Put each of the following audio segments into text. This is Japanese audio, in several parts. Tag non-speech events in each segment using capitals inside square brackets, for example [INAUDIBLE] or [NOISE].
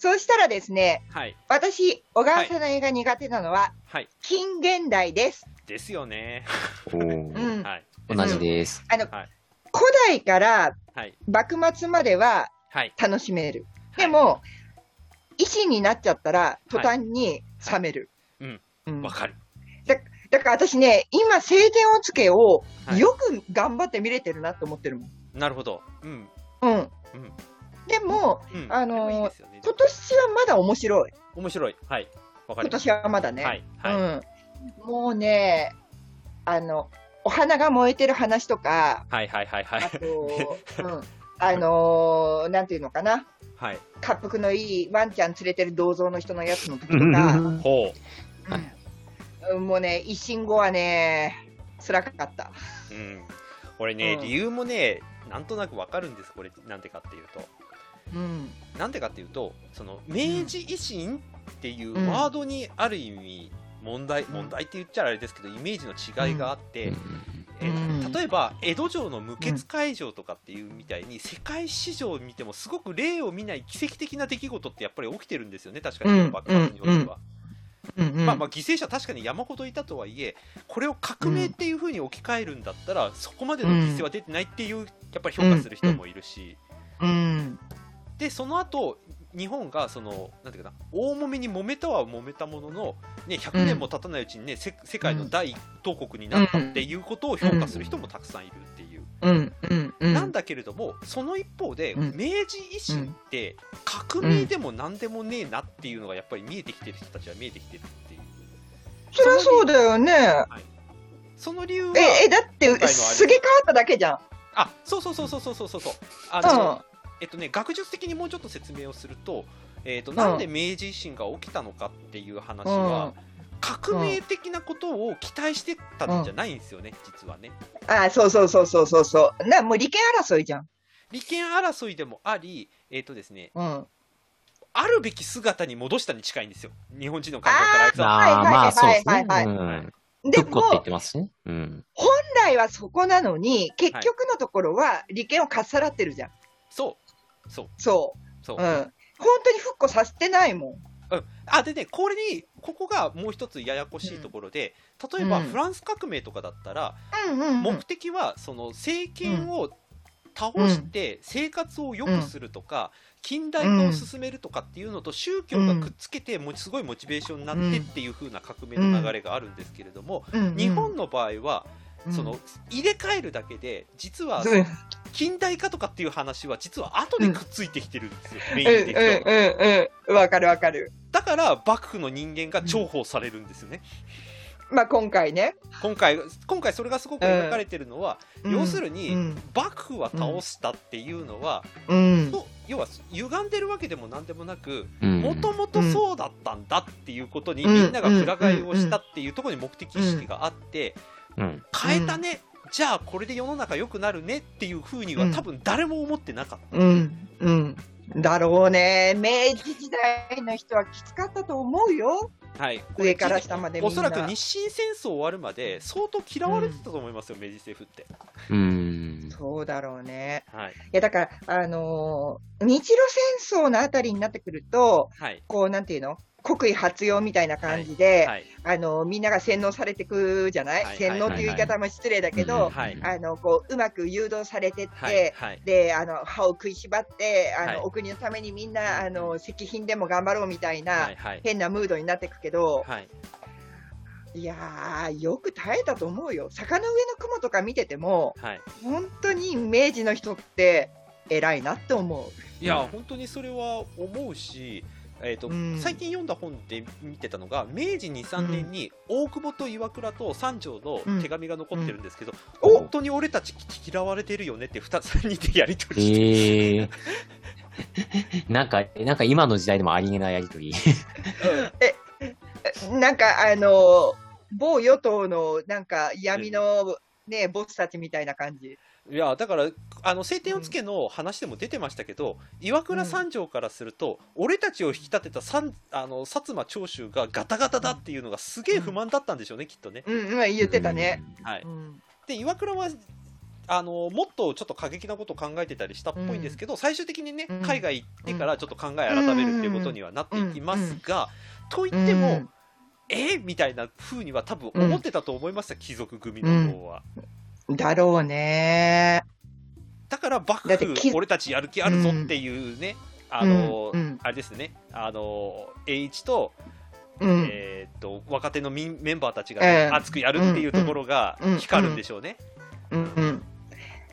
そうしたらですね、はい。私、小川さんの映画苦手なのは、はい。近現代です。ですよね。おうーん。はい。同じです。あの、はい古代からはい。幕末までははい。楽しめる。でも、維新になっちゃったら、途端に冷める。うんうんわかる。だから私ね、今、晴天をつけをはいよく頑張って見れてるなって思ってるもん。なるほど。うん。うん。うん。でも、うん。あのね今年はまだ面白い。面白い。はい。わかり今。年はまだね。はい。はい。うん。もうね、あの、お花が燃えてる話とか、はいはいはいはいあ。と、[LAUGHS] うん。あのーなんていうのかな。はい。滑覆のいいワンちゃん連れてる銅像の人のやつの時とか、ほうん、もうね、一心後はね、辛かった。う。うん。これね、うん理由もね、なんとなくわかるんです。これ、なんでかっていうと。うん。なんでかっていうと、その、明治維新っていうワードにある意味、問題、問題って言っちゃあれですけど、イメージの違いがあって、えーうん。例えば江戸城の無血開城とかっていうみたいに世界史上を見てもすごく例を見ない奇跡的な出来事ってやっぱり起きてるんですよね確かにうん幕末においては、うん。うん。まあまあ犠牲者確かに山ほどいたとはいえこれを革命っていう風に置き換えるんだったら、そこまでの犠牲は出てないっていうやっぱり評価する人もいるし、うん。でその後日本がそのなんていうかな大揉めに揉めたは揉めたものの、ね、100年も経たないうちにね、ね、うん、世界の第一等国になったっていうことを評価する人もたくさんいるっていう、うん。うん、なんだけれどもその一方で明治維新って革命でも何でもねえなっていうのがやっぱり見えてきてる人たちは見えてきてるっていう。そりゃそうだよね、はい、その理由はええだってすげ変わっただけじゃん。あそうそうそうそうそうそうそう。あの、えっとね学術的にもうちょっと説明をすると,、えっとなんで明治維新が起きたのかっていう話は、革命的なことを期待してたんじゃないんですよね、実はねあそうそうそうそうそうそう。な、もう利権争いじゃん。利権争いでもありえっ、とですねうん。あるべき姿に戻したに近いんですよ日本人の考えからはいはいまあ、そうですね。はいはいうん。でも復古って言っ、てますね。うん。本来はそこなのに、結局のところは利権をかっさらってるじゃん。そうそう。そう。そう、うん。本当に復古させてないもん。うん、あでね、これに、ここがもう一つややこしいところで、例えばうん。フランス革命とかだったら、うんうん目的はその政権を倒して生活を良くするとか、近代化を進めるとかっていうのと宗教がくっつけて、もうすごいモチベーションになってっていう風な革命の流れがあるんですけれども、うん日本の場合は、うん。その入れ替えるだけで、実はうん近代化とかっていう話は、実は後でくっついてきてるんですよ、メインうんでいくと。うんうんうん。わかるわかる。だから幕府の人間が重宝されるんですよね。まあ今回ね。今回今回それがすごく描かれてるのは、うん要するに、うん幕府は倒したっていうのは、うん。そう要は歪んでるわけでも何でもなくうんもともとそうだったんだっていうことに、うんみんながくら替えをしたっていうところに目的意識があって、うん。変えたね、じゃあこれで世の中良くなるねっていうふうにはうん多分誰も思ってなかった。うん。うん。だろうね。明治時代の人はきつかったと思うよ。はい、上から下まで。おそらく日清戦争終わるまで相当嫌われてたと思いますよ、明治政府って。うん。そうだろうね。はいいや、だから、あのー日露戦争のあたりになってくると、はいこう、なんていうの？国威発揚みたいな感じで、はいあのーみんなが洗脳されてくじゃない、はい洗脳っていう言い方も失礼だけはいど、はい。あの、こう、うまく誘導されてって、はいはい。で、あの、歯を食いしばって、あの、はい。お国のためにみんな、あの、石品でも頑張ろうみたいな、はいはい。変なムードになってくけど、はい。いやー、よく耐えたと思うよ。坂の上の雲とか見てても、はい。本当に明治の人って偉いなって思う。いや、本当にそれは思うし、えーとうん最近読んだ本で見てたのが明治2、3年に大久保と岩倉と三条の手紙が残ってるんですけど、うん本当に俺たち嫌われてるよねって2つ人でやり取りして、へえ。[LAUGHS] なんか、なんか今の時代でもありえないやりとり。なんか、あの、某与党のなんか闇のね、ボスたちみたいな感じ。いやだからあの晴天をつけの話でも出てましたけど、岩倉三条からすると、俺たちを引き立てた三あの薩摩長州がガタガタだっていうのがすげえ不満だったんでしょうね、きっとね。うん、うん、言ってたね。はい、うん。で岩倉はあのもっとちょっと過激なことを考えてたりしたっぽいんですけど、最終的にね、うん。海外行ってからちょっと考え改めるっていうことにはなっていきますが、といっても、え？みたいな風には多分思ってたと思いました、貴族組の方は。うん。だろうね。だから幕府俺たちやる気あるぞっていうね、あの、うんうん。あれですね。あの栄一と,、うん。えーっと若手のメンバーたちが、ええ。熱くやるっていうところが光るんでしょうね。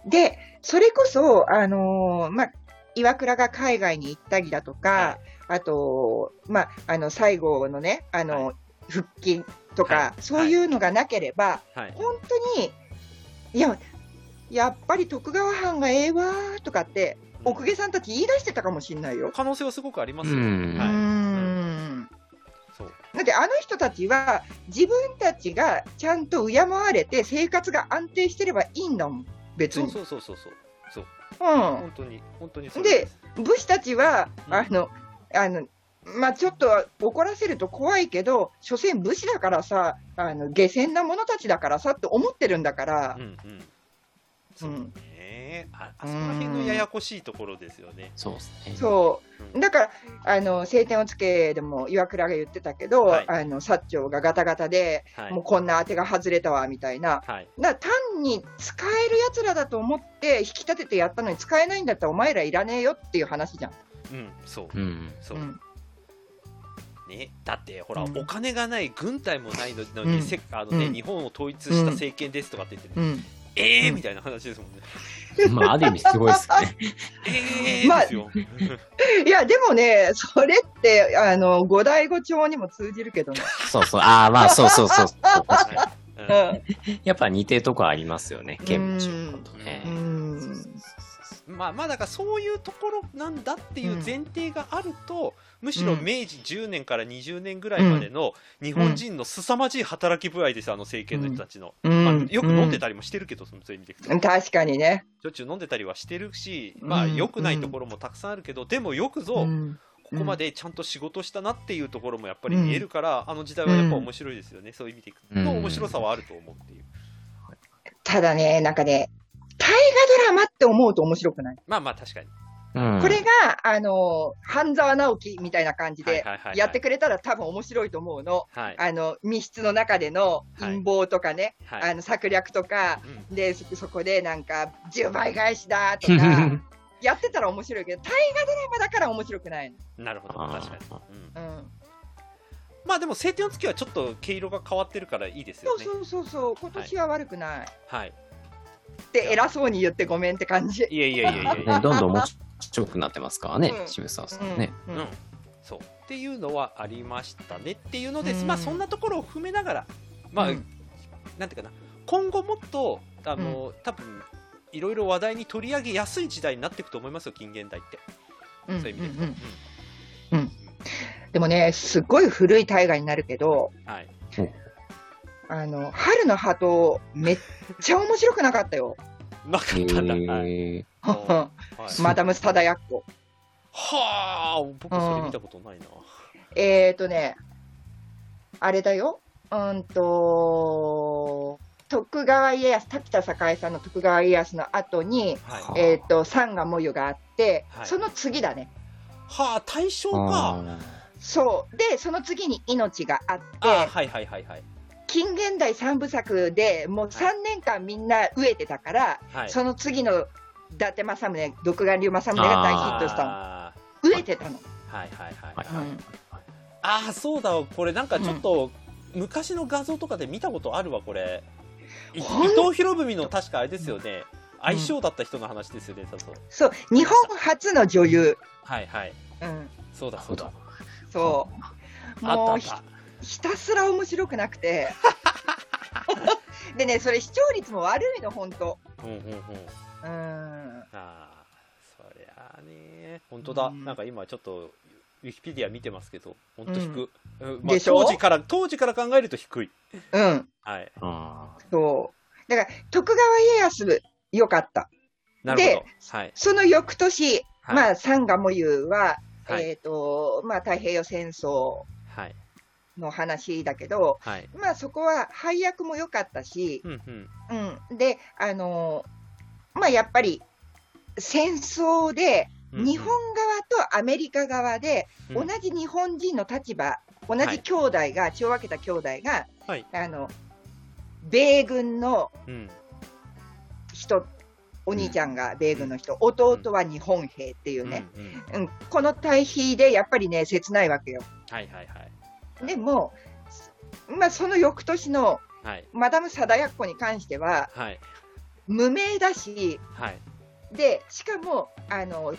で、それこそ、あのーまあ、岩倉が海外に行ったりだとか、はあと、まあ、あの、最後のね、あの、は復帰とか、はい。そういうのがなければ、はい。本当に、いや、やっぱり徳川藩がええわーとかって、うん奥下さんたち言い出してたかもしれないよ。可能性はすごくありますよ。うんうはいん。そうだってあの人たちは自分たちがちゃんと敬われて生活が安定してればいいんだもん、別に。そうそうそうそうそうそううん本当に本当にそうです。武士たちは、うんあの、あの、まあ、ちょっと怒らせると怖いけど、所詮武士だからさ、あの下船な者たちだからさって思ってるんだからうん、うんそうね。ああそこら辺のややこしいところですよね。そうですね。そう。う、だから、あの、晴天をつけでも岩倉が言ってたけど、はい。あの、薩長がガタガタで、はい。もうこんな当てが外れたわ、みたいな。はい。単に使えるやつらだと思って引き立ててやったのに使えないんだったらお前らいらねえよっていう話じゃん。うんそう。うん。そう、うん。ね、だってほら、うん。お金がない軍隊もないのに、うん。せあのねうん。日本を統一した政権ですとかって言って、ねうんえーうんみたいな話ですもんね。まあ、ある意味すごいですよね。えーまあ。いや、でもね、それって、あの、五代五朝にも通じるけどね。そうそう。ああ、まあ、そうそうそうそう。確かはいにやっぱ似てるとこありますよね。剣持とねう。ん。まあまあだからそういうところなんだっていう前提があると、むしろうん。明治10年から20年ぐらいまでの日本人の凄まじい働き具合です、あの政権の人たちの、うん。まあ、よく飲んでたりもしてるけど、そのそういう意味で確かにね。しょっちゅう飲ん。でたりはしてるし、まあうん良くないところもたくさんあるけど、でもよくぞ、うん。ここまでちゃんと仕事したなっていうところもやっぱり見えるから、あの時代はやっぱ面白いですよね、そういう意味でいくと、うん。面白さはあると思うっていう。ただね、なんかね、大河ドラマって思うと面白くない？まあまあ確かに。うんこれが、あの、半沢直樹みたいな感じではいはいはいはいやってくれたら多分面白いと思うの。はい。あの、密室の中での陰謀とかね、はいあの、策略とか、うんで、そそこでなんか、10倍返しだとか、[LAUGHS] やってたら面白いけど、大河ドラマだから面白くないの。なるほど、確かに。うんうん。まあでも、晴天の月はちょっと毛色が変わってるからいいですよね。そうそうそうそう、今年は悪くない。はい。って偉そうに言ってごめんって感じ。いやいやいやいやいねや。どんどん面白くなってますからねう、ん渋沢さんね。うんうん。そう。っていうのはありましたねっていうのです。うんまあそんなところを踏めながら、まあ、うんなんていうかな、今後もっと、あの、多分いろいろ話題に取り上げやすい時代になっていくと思いますよ、近現代って。うんそういう意味で。うんうんでもね、すっごい古い大河になるけど、うんはい。あの、春の鳩、めっちゃ面白くなかったよ。なかへったんだ。[LAUGHS] はい。ーはいマダム貞奴。はあ、僕それ見たことないな。えーとね、あれだよ。うんと、徳川家康、滝田栄さんの徳川家康の後に、はい。えーと、三がもゆがあって、はいその次だね。はあ、大正か。あそう。で、その次に命があって、あはいはいはいはい。近現代三部作でもう3年間みんな飢えてたから、はい。その次の伊達政宗、独眼竜政宗が大ヒットしたの。あ飢えてたの。ーはいはいはい。はいうんああ、そうだ、これなんかちょっと、昔の画像とかで見たことあるわ、これ。い伊藤博文の確かあれですよね。相性だった人の話ですよね、多分。そう、日本初の女優。はいはい。うん、そうだそうだ。そう。あったもうひた。すら面白くなくて。でね、それ視聴率も悪いの、本当。うんうんうん。うん。ああ、そりゃあね。本当だ。うんなんか今ちょっと、ウィキペディア見てますけど、本当低く。うんまあ当時から、当時から考えると低い。うん。はい。あそう。だから、徳川家康、よかった。なるほどで。はい。その翌年、はいまあ、三がもゆは、はいえっ、と、まあ、太平洋戦争はい。の話だけど、はい。まあ、そこは配役も良かったし、うんうん。うん。で、あのまあ、やっぱり戦争で、うん日本側とアメリカ側で、うん。同じ日本人の立場、同じ兄弟が、血を分けた兄弟が、はい。あの米軍のうん。人、お兄ちゃんが米軍の人、弟は日本兵っていうね、うんうん。うん。この対比でやっぱりね、切ないわけよ。はいはいはいでも、まあ、その翌年のはい。マダム貞奴に関しては、はい。無名だし、はい。でしかもあの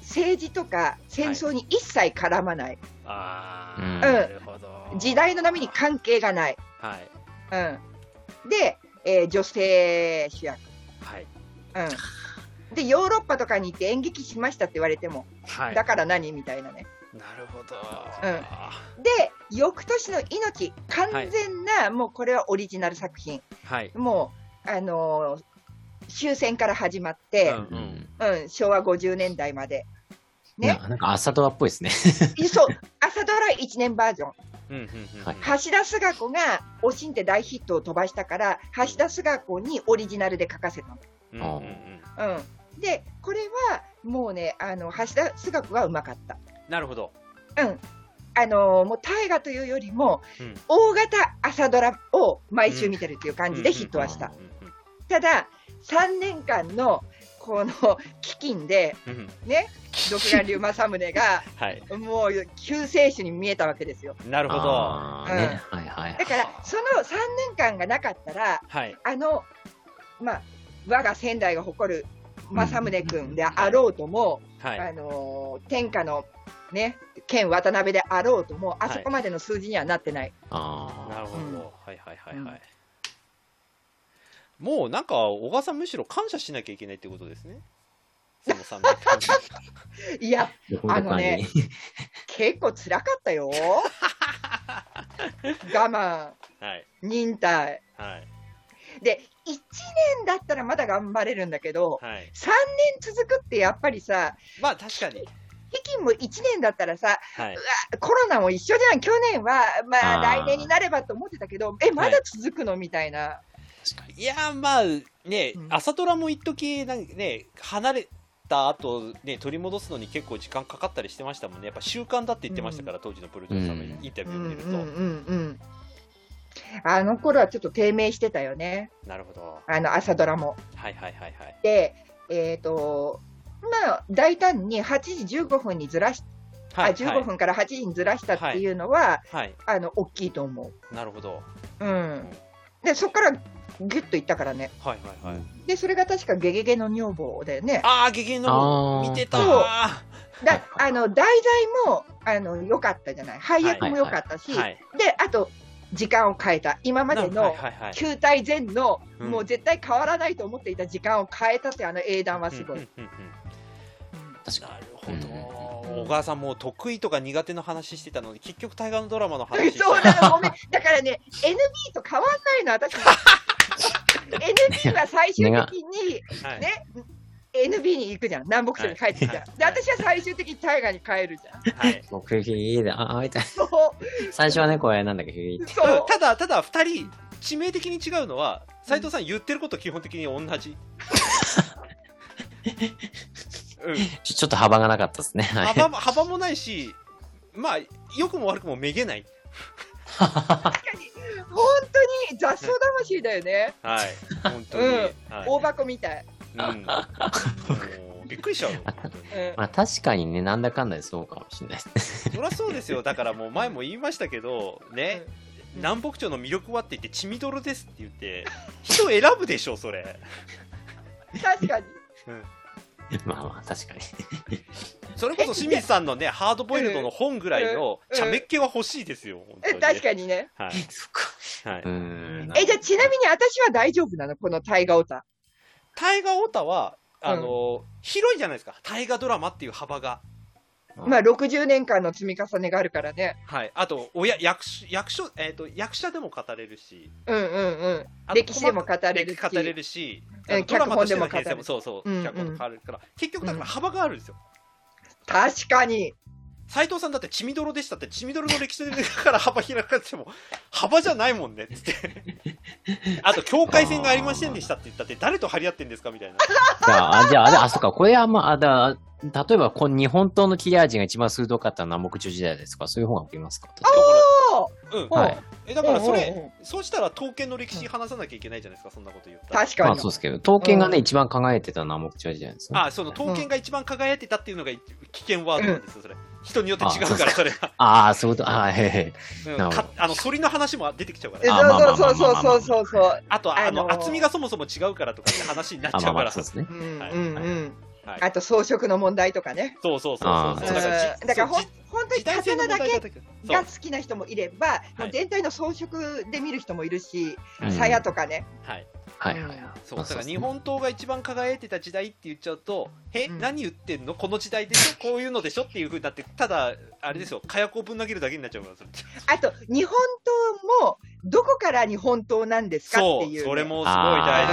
政治とか戦争に一切絡まない、うん。ああなるほど。時代の波に関係がない、はい。うん、で、えー女性主役、はい。うん、でヨーロッパとかに行って演劇しましたって言われても、はい。だから何みたいなね。なるほど。うん。で、翌年の命、完全な、もうこれはオリジナル作品、はい。もう、あのー終戦から始まって、うんうん。昭和50年代まで。ね。ななんか朝ドラっぽいですね。そう、朝ドラ1年バージョン。うんうんうん。はい。橋田壽賀子がおしんって大ヒットを飛ばしたから、橋田壽賀子にオリジナルで書かせたの。うんうんうん。うん、で、これはもうね、あの橋田壽賀子がうまかった。なるほど。うん。あのーもう大河というよりも、うん。大型朝ドラを毎週見てるっていう感じでヒットはした。ただ、3年間のこの [LAUGHS] 飢饉で、ね、独眼竜政宗が、[LAUGHS] はい。もう救世主に見えたわけですよ。なるほど。はいはい。だから、その3年間がなかったら、はい。あの、まあ、我が仙台が誇る政宗君であろうとも、はい。あのー天下のね、県渡辺であろうとも、あそこまでの数字にはなってない。あなるほど、うん。はいはいはいはい、もうなんか小川さんむしろ感謝しなきゃいけないってことですね。[LAUGHS] その3年間。いや、あ。あのね結構辛かったよ。[LAUGHS] 我慢、はい。忍耐。はい。で、1年だったらまだ頑張れるんだけど、はい。3年続くってやっぱりさ、まあ確かに北京も1年だったらさ、はい。コロナも一緒じゃん、去年は、まあ、来年になればと思ってたけど、え、まだ続くの？みたいな。確かに。いやーまあね、うん。朝ドラも一時なんかね離れた後ね取り戻すのに結構時間かかったりしてましたもんね。やっぱ習慣だって言ってましたから、当時のプロデューサーのインタビュうんうんーを見ると、うんうん。あの頃はちょっと低迷してたよね、なるほど。あの朝ドラも。はいはいはいはい。で、えっ、と、まあ、大胆に8時15分にずらし、はいあ15分から8時にずらしたっていうのは、はいあの大きいと思なるほどう。うん。で、そこからギュッといったからね。はいはいはい、で、それが確かゲゲゲの女房だよね。ああ、ゲゲの見てたそうはだあの題材もあの良かったじゃない、配役も良かったし、い。はい。であと時間を変えた、今まではいのはいはい球体前の、うんもう絶対変わらないと思っていた時間を変えたって、あの英断はすごい。うんうんうん確かなるうんほど。小川さんもう得意とか苦手の話してたのに結局大河のドラマの話して [LAUGHS] そうなの、ごめん、だからね、NB と変わんないの、私。[LAUGHS] NB は最終的に、はいね、NB に行くじゃん、南北朝に帰ってくじゃん。はいで、私は最終的に大河に帰るじゃん。はい。に。もう、クイフィーで、あ、あ、みたいな。そう、最初はね、これなんだっけ、フィーって。そう。ただただ2人致命的に違うのは斉藤さん言ってること基本的に同じ。[LAUGHS] うん、ちょ [LAUGHS] ちょっと幅がなかったですね。はい。幅も幅もないし、まあ、良くも悪くもめげない。確かに、本当に雑草魂だよね。はい、本当に。うんはい大箱みたい。うん、びっくりしちゃうまあ確かにね、なんだかんだでそうかもしれないですね。そりゃそうですよ、だからもう前も言いましたけど、ね、うん南北朝の魅力はって言って、血みどろですって言って、人選ぶでしょ、それ。確かに。[LAUGHS] まあまあ、確かに。[LAUGHS] それこそ清水さんのね、ハードボイルドの本ぐらいのうん茶目っ気は欲しいですよ、本当えに。確かにね。はい。そっか。はい。うーん。え、じゃあちなみに私は大丈夫なの？このタイガオタ。大河オタは、あの、広いじゃないですか、大河ドラマっていう幅が。まあ60年間の積み重ねがあるからね。はい。あと、親、役所、役所、えっ、と、役者でも語れるし、うんうんうん。歴史でも語れるし語れるし、ドラマとしての脚本でも語れる編成も、そうそう、うんうん脚本でも変わるから、結局だから幅があるんですよ。確かに。斉藤さんだって血みどろでしたって、血みどろの歴史でだから幅開かれても、幅じゃないもんね、つって。[LAUGHS] あと境界線がありませんでしたって言ったって誰と張り合ってんですかみたいなじゃ [LAUGHS] あ、あじゃあ、あれあ、そっか、これはまあ、あだ例えば、この日本刀の切れ味が一番鋭かったのは南北朝時代ですか？そういう方がありますか？だからうん。はい。えだからそれ、うんうんうん。そうしたら刀剣の歴史話さなきゃいけないじゃないですかそんなこと言ったら。確かに。まあそうですけど、刀剣がね、うん。一番輝いてたのは南北朝時代ですね。あその刀剣が一番輝いてたっていうのが危険ワードなんですよそれ。人によって違うからそれがああ、そういうこと、ああ、へへ。うん。なるほど。かあの反りの話も出てきちゃうから。そうそうそうそうそうそう。あとあの、あのー。厚みがそもそも違うからとかって話になっあ、ちゃうから。まあまあ、そうですね。はいうんうん。うん。はい。あと装飾の問題とかね。そうそうそうそうそう。だからだからほ本当に刀だけが好きな人もいれば、もう全体の装飾で見る人もいるし、うん。鞘とかね。はい。はいはいはい。そう。だから日本刀が一番輝いてた時代って言っちゃうと、え、うん。何言ってんの？この時代でしょ？こういうのでしょ？っていうふうになって、ただ、あれですよ、火薬をぶん投げるだけになっちゃうから、それ。あと、日本刀も、どこから日本刀なんですかっそう、ていうね。それもすごい大事。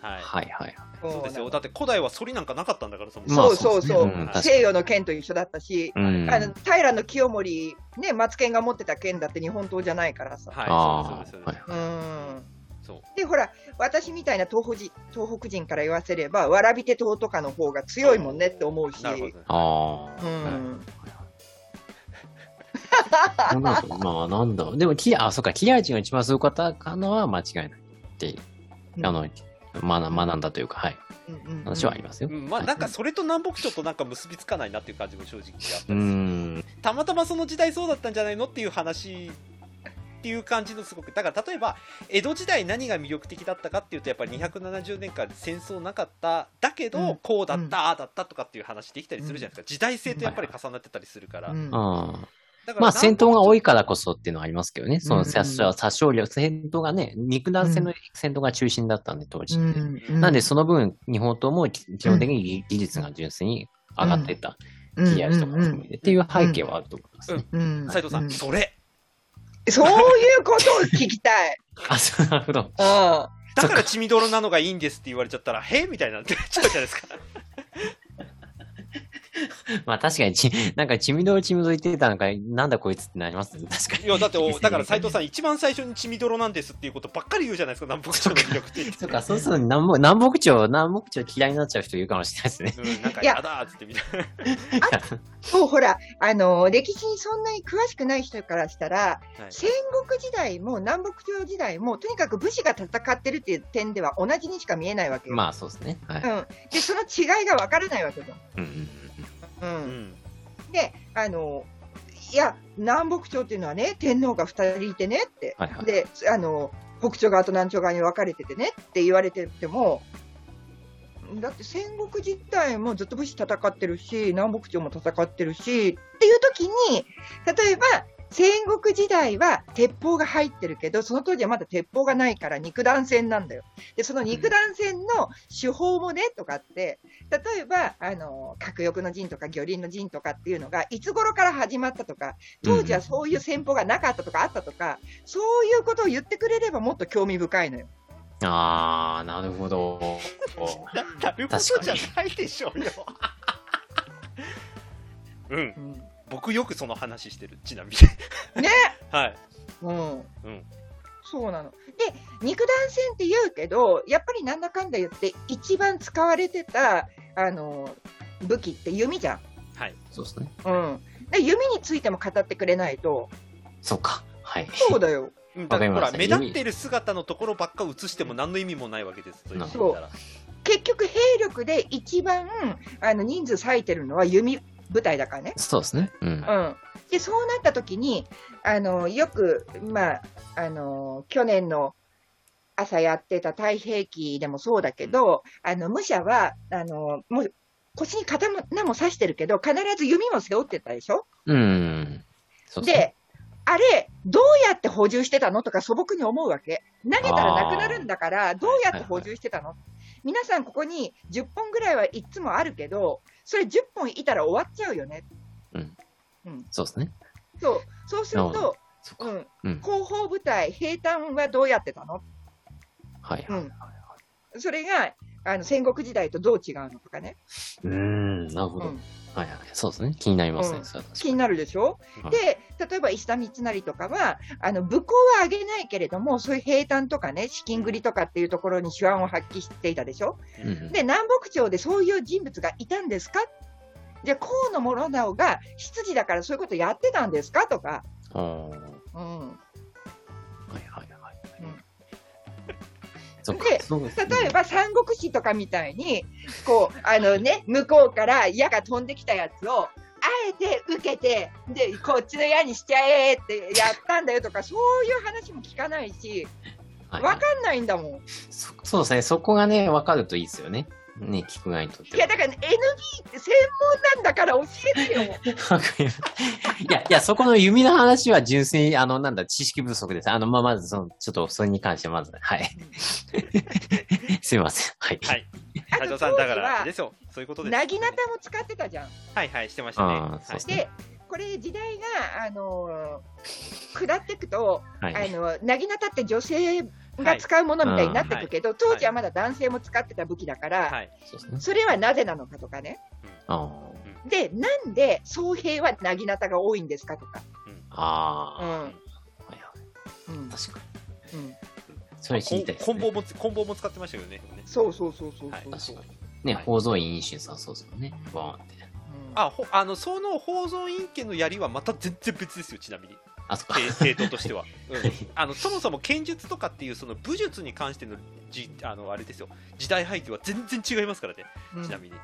はいはいはい。そうですよ。なだって古代は反りなんかなかったんだから、そまも。そうそうそうですねん西洋の剣と一緒だったし、うん。あの平清盛、ね、松剣が持ってた剣だって日本刀じゃないからさ。はい、あそうです、そうです。あ、うはい。んそう。で、ほら、私みたいな東北人東北人から言わせれば、わらび手刀とかの方が強いもんねって思うし、なるほどね。ああ。うん、なんだまあ、なんだ。でも、キあ、そっか、切れ味が一番すごかったのは間違いないって、あの、学学んだというか、はい。話はありますよ。うん、まあなんかそれと南北朝となんか結びつかないなっていう感じも正直あったりすうるん。たまたまその時代そうだったんじゃないのっていう話っていう感じのすごくだから例えば江戸時代何が魅力的だったかっていうとやっぱり270年間戦争なかった。だけど、うん。こうだった、ああだったとかっていう話できたりするじゃないですか、時代性とやっぱり重なってたりするから、うん。ああ。だからまあ、戦闘が多いかからこそっていうのはありますけどね。その殺傷、殺傷力、戦闘がね、肉弾戦の戦闘が中心だったんで、当時。うんなんで、その分、日本刀も基本的に技術が純粋に上がってった。切り味とかも含めてっていう背景はあると思いますね。うん斉藤さん、うんそれそういうことを聞きたい。あ、そう、[LAUGHS] なるほど。うんだから血みどろなのがいいんですって言われちゃったらへみたいになってちゃうじゃないですか [LAUGHS] まあ確かにち、[LAUGHS] なんか、血みどろ血みどろ言ってたのか、なんだこいつってなりますね。確かに。いやだってお [LAUGHS] だから斉藤さん一番最初に血みどろなんですっていうことばっかり言うじゃないですか南北朝の魅力ってそうか、そうすると南北、南北朝、南北朝嫌いになっちゃう人いるかもしれないですね。うん、なんかいややだーっつってみたいなそう、ほら、あの、歴史にそんなに詳しくない人からしたら、はい戦国時代も南北朝時代も、とにかく武士が戦ってるっていう点では同じにしか見えないわけよ。まあそうですね。はい。うん。で、その違いが分からないわけじうん。う。うん。んで、あの、いや、南北朝っていうのはね、天皇が2人いてねって、はいはい。で、あの、北朝側と南朝側に分かれててねって言われてても、だって戦国時代もずっと武士戦ってるし、南北朝も戦ってるし、っていう時に、例えば、戦国時代は鉄砲が入ってるけど、その当時はまだ鉄砲がないから肉弾戦なんだよ。で、その肉弾戦の手法もね、とかって、例えば、あの、核翼の陣とか魚鱗の陣とかっていうのが、いつ頃から始まったとか、当時はそういう戦法がなかったとかあったとか、そういうことを言ってくれればもっと興味深いのよ。あー、なるほど。なるほどじゃないでしょうようん僕よくその話してるちなみにね [LAUGHS] はいうん。うんそうなの。で、肉弾戦って言うけど、やっぱりなんだかんだ言って、一番使われてた、あの、武器って弓じゃん。はいそうですね。うん。で弓についても語ってくれないと、そうか。はい。そうだよ。うんだからほら目立ってる姿のところばっか映しても何の意味もないわけですそう結局、兵力で一番あの人数割いてるのは弓部隊だからね。そうですね。うん。うん、でそうなった時にあのよく、まあ、あの去年の朝やってた太平記でもそうだけど、あの武者はあのもう腰に刀も刺してるけど、必ず弓も背負ってたでしょ？うん。そうであれ、どうやって補充してたのとか素朴に思うわけ。投げたらなくなるんだから、どうやって補充してたの？皆さん、ここに10本ぐらいはいつもあるけど、それ10本いたら終わっちゃうよね。そうですね。そうそうすると、そっか。うん、うん。後方部隊、兵隊はどうやってたの？はい。うんそれがあの戦国時代とどう違うのとかね。うーん、なるほど。うんはいはい。そうですね。気になりますね。うん。気になるでしょ、うんで、例えば石田三成とかは、あの武功は上げないけれども、そういう平坦とかね、資金繰りとかっていうところに手腕を発揮していたでしょ、に。うんうん。で、南北朝でそういう人物がいたんですか？じゃあ、河野諸直が執事だからそういうことやってたんですか？とか、うん、でそうですね例えば三国志とかみたいに、こう、あのね、向こうから矢が飛んできたやつを、あえて受けて、で、こっちの矢にしちゃえってやったんだよとか、そういう話も聞かないし、はいわかんないんだもん。そそうですね。そこがね、分かるといいですよね。ね、聞く側にとっては。いや、だから、ね、NB って専門なんだから教えてよ。[LAUGHS] わかりますいや、いや、そこの弓の話は純粋に、あの、なんだ、知識不足です。あの、まあ、まず、その、ちょっと、それに関して、まず、はい。[LAUGHS] すみません。はい。はい。斉藤さん、だから、ですよ。そういうことです。なぎなたも使ってたじゃん。はいはい、してましたね。そうですねで、これ時代が、あのー下っていくと、はい。あの、なぎなたって女性が使うものみたいになっていくけど、当時はまだ男性も使ってた武器だから、はい。そうですね。それはなぜなのかとかね。あで、なんで総兵はなぎなたが多いんですかとか。あ。ああ。うん。はいはいうん。確かに。うん。それ知りたいですね。コンボも、コンボも使ってましたよね。そうそうそうそうそう。はい確かに。ね、はい宝蔵院飲酒さん、そうですよね。バーンって。うんあ、ほあの、その宝蔵院家の槍はまた全然別ですよ、ちなみに。あ、そっか。系系統としては、[LAUGHS] うん。あのそもそも剣術とかっていうその武術に関してのじあのあれですよ。時代背景は全然違いますからね。うん。ちなみに、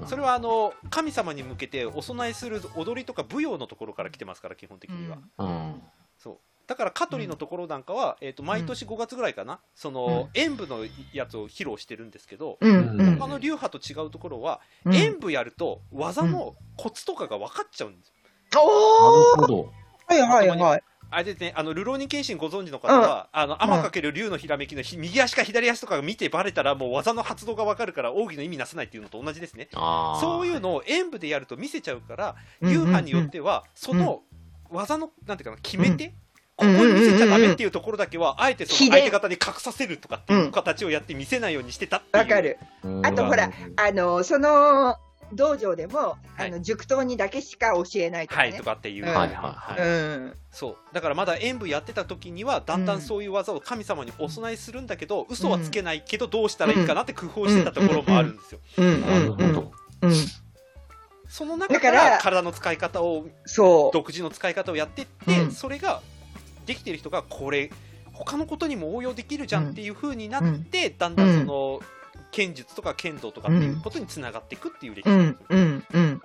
うん。それはあの神様に向けてお供えする踊りとか舞踊のところから来てますから基本的には、うん。そう。だから香取のところなんかは、えー、と毎年5月ぐらいかな。その、演舞のやつを披露してるんですけど、他の流派と違うところは、うん。演舞やると技のコツとかが分かっちゃうんですよ。なるほど。はいはいはい。あれですね、あの、ルローニケンシンご存知の方は、あの、天かける竜のひらめきのひ右足か左足とかが見てバレたら、もう技の発動がわかるから、奥義の意味なさないっていうのと同じですね。ああ。そういうのを演舞でやると見せちゃうから、うん流派によっては、その技の、なんていうかな、決めて、うんここに見せちゃダメっていうところだけは、あえてその相手方に隠させるとかっていう形をやって見せないようにしてたっていう。わかる。うん。あとほらあの、その道場でも、あの、塾頭にだけしか教えないとかはい、ねと。かっていう。うん。はいはいはい。うん。そう。だからまだ演舞やってた時にはだんだんそういう技を神様にお供えするんだけど、嘘はつけないけどどうしたらいいかなって工夫してたところもあるんですよ、うん。なるほど。うん。その中からら体の使い方をそう。独自の使い方をやってって、うん。それができてる人がこれ他のことにも応用できるじゃん。っていう風になって、だん。だん。その剣術とか剣道とかっていうことにつながっていくっていう歴史ですよ、うんうん。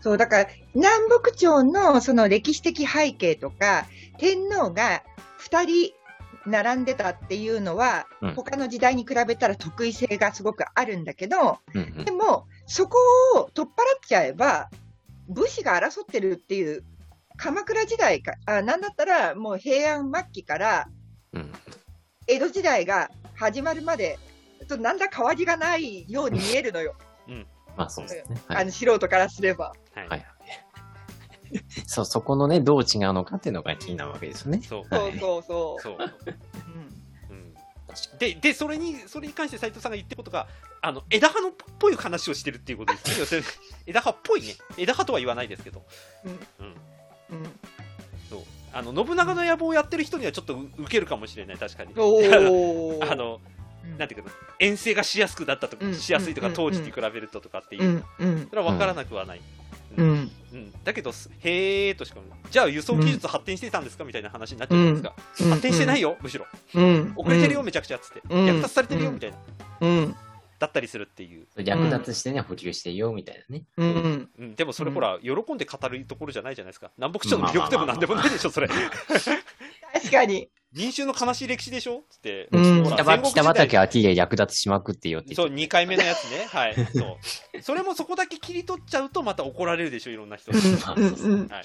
そう、だから、南北朝のその歴史的背景とか、天皇が2人並んでたっていうのは、うん他の時代に比べたら得意性がすごくあるんだけど、うんうんでも、そこを取っ払っちゃえば、武士が争ってるっていう、鎌倉時代か、あなんだったらもう平安末期からうん。江戸時代が始まるまで、となんだ変わりがないように見えるのよ、まあそうですね。はい。あの素人からすれば。はい。はい。[LAUGHS] そう、そこのね、どう違うのかっていうのが気になるわけですよね。そう。そうそうそう。そう、うん。うんででそれにそれに関して斉藤さんが言ってることがあの枝葉のっぽい話をしてるっていうことですね。要するに枝葉っぽいね。枝葉とは言わないですけど、うん。うん、うん。そう。あの信長の野望をやってる人にはちょっとウケるかもしれない。確かに。[LAUGHS] あのなんていうかな遠征がしやすくなったとか、うんしやすいとか、うん当時に比べるととかっていう、うんうん。それは分からなくはない、ううん。んうん。だけどすへーとしかじゃあ輸送技術発展してたんですかみたいな話になっちゃうじゃないですか、発展してないよむしろ。うん遅れてるよめちゃくちゃっつって、うん略奪されてるようんみたいな。うん。だったりするっていう、略奪してね、補給してよ、みたいなね。うんうん、でもそれほら、喜んで語るところじゃないじゃないですか。南北朝の魅力でもなんでもないでしょそれ。確かに民衆の悲しい歴史でしょ？つって、うんほら北ば北畠秋で略奪しまくってよって言そう、って。2回目のやつね。はい。そう。[LAUGHS] それもそこだけ切り取っちゃうと、また怒られるでしょ、いろんな人に。まあうんうんはい。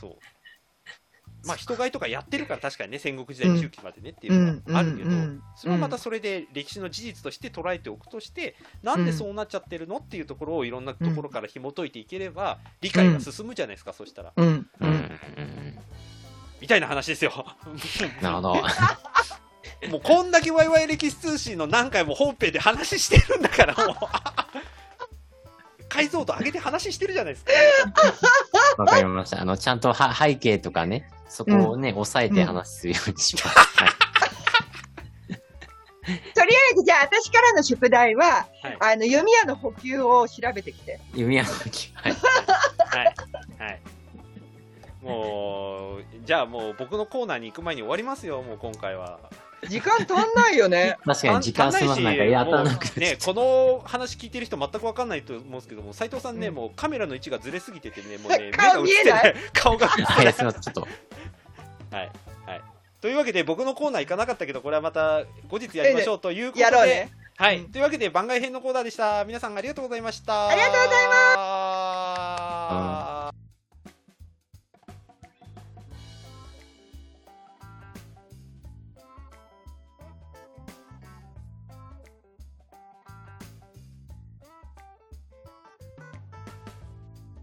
そう。まあ、人買いとかやってるから、確かにね、戦国時代の中期までねっていううのんはあるけど、うんそれはまたそれで歴史の事実として捉えておくとして、なんでそうなっちゃってるのっていうところをいろんなところから紐解いていければ、理解が進むじゃないですか、そしたら。うんううんんうんみたいな話ですよ。[LAUGHS] なるほど。[LAUGHS] もうこんだけワイワイ歴史通信の何回も本編で話してるんだから、もう。解像度上げて話してるじゃないですか。[LAUGHS] わかりました。あの、ちゃんとは背景とかね、そこをね、抑えて話するようにします。はい。とりあえず、じゃあ、私からの宿題は、はいあの、弓矢の補給を調べてきて。弓矢の時、はい。はい。はい。もう、じゃあもう僕のコーナーに行く前に終わりますよ、もう今回は。時間足んないよね。[LAUGHS] 確かに時間すまんなんかやたらなくもうね、この話聞いてる人全く分かんないと思うんですけども、斉藤さんね、うんもうカメラの位置がずれすぎててね、もうね、目顔が映ってない、[LAUGHS] 顔が映ってあ、[LAUGHS] ないいや、すみません。ちょっと、はい。はい。というわけで、僕のコーナー行かなかったけど、これはまた後日やりましょうということで、やろうね。はい。うんというわけで、番外編のコーナーでした。皆さんありがとうございました。ありがとうございます。